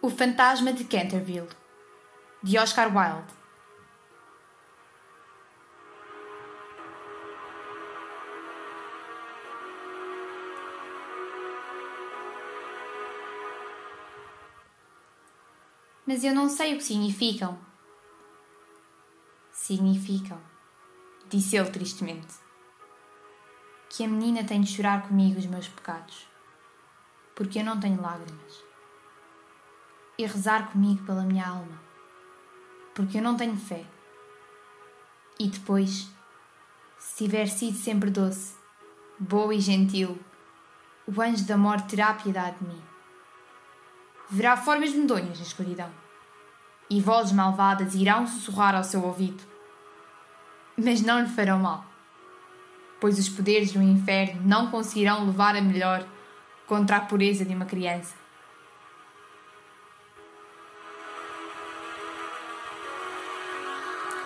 O Fantasma de Canterville, de Oscar Wilde. Mas eu não sei o que significam. Significam, disse ele tristemente, que a menina tem de chorar comigo os meus pecados, porque eu não tenho lágrimas, e rezar comigo pela minha alma, porque eu não tenho fé. E depois, se tiver sido sempre doce, boa e gentil, o anjo da morte terá piedade de mim verá formas medonhas na escuridão. E vozes malvadas irão sussurrar ao seu ouvido. Mas não lhe farão mal, pois os poderes do inferno não conseguirão levar a melhor contra a pureza de uma criança.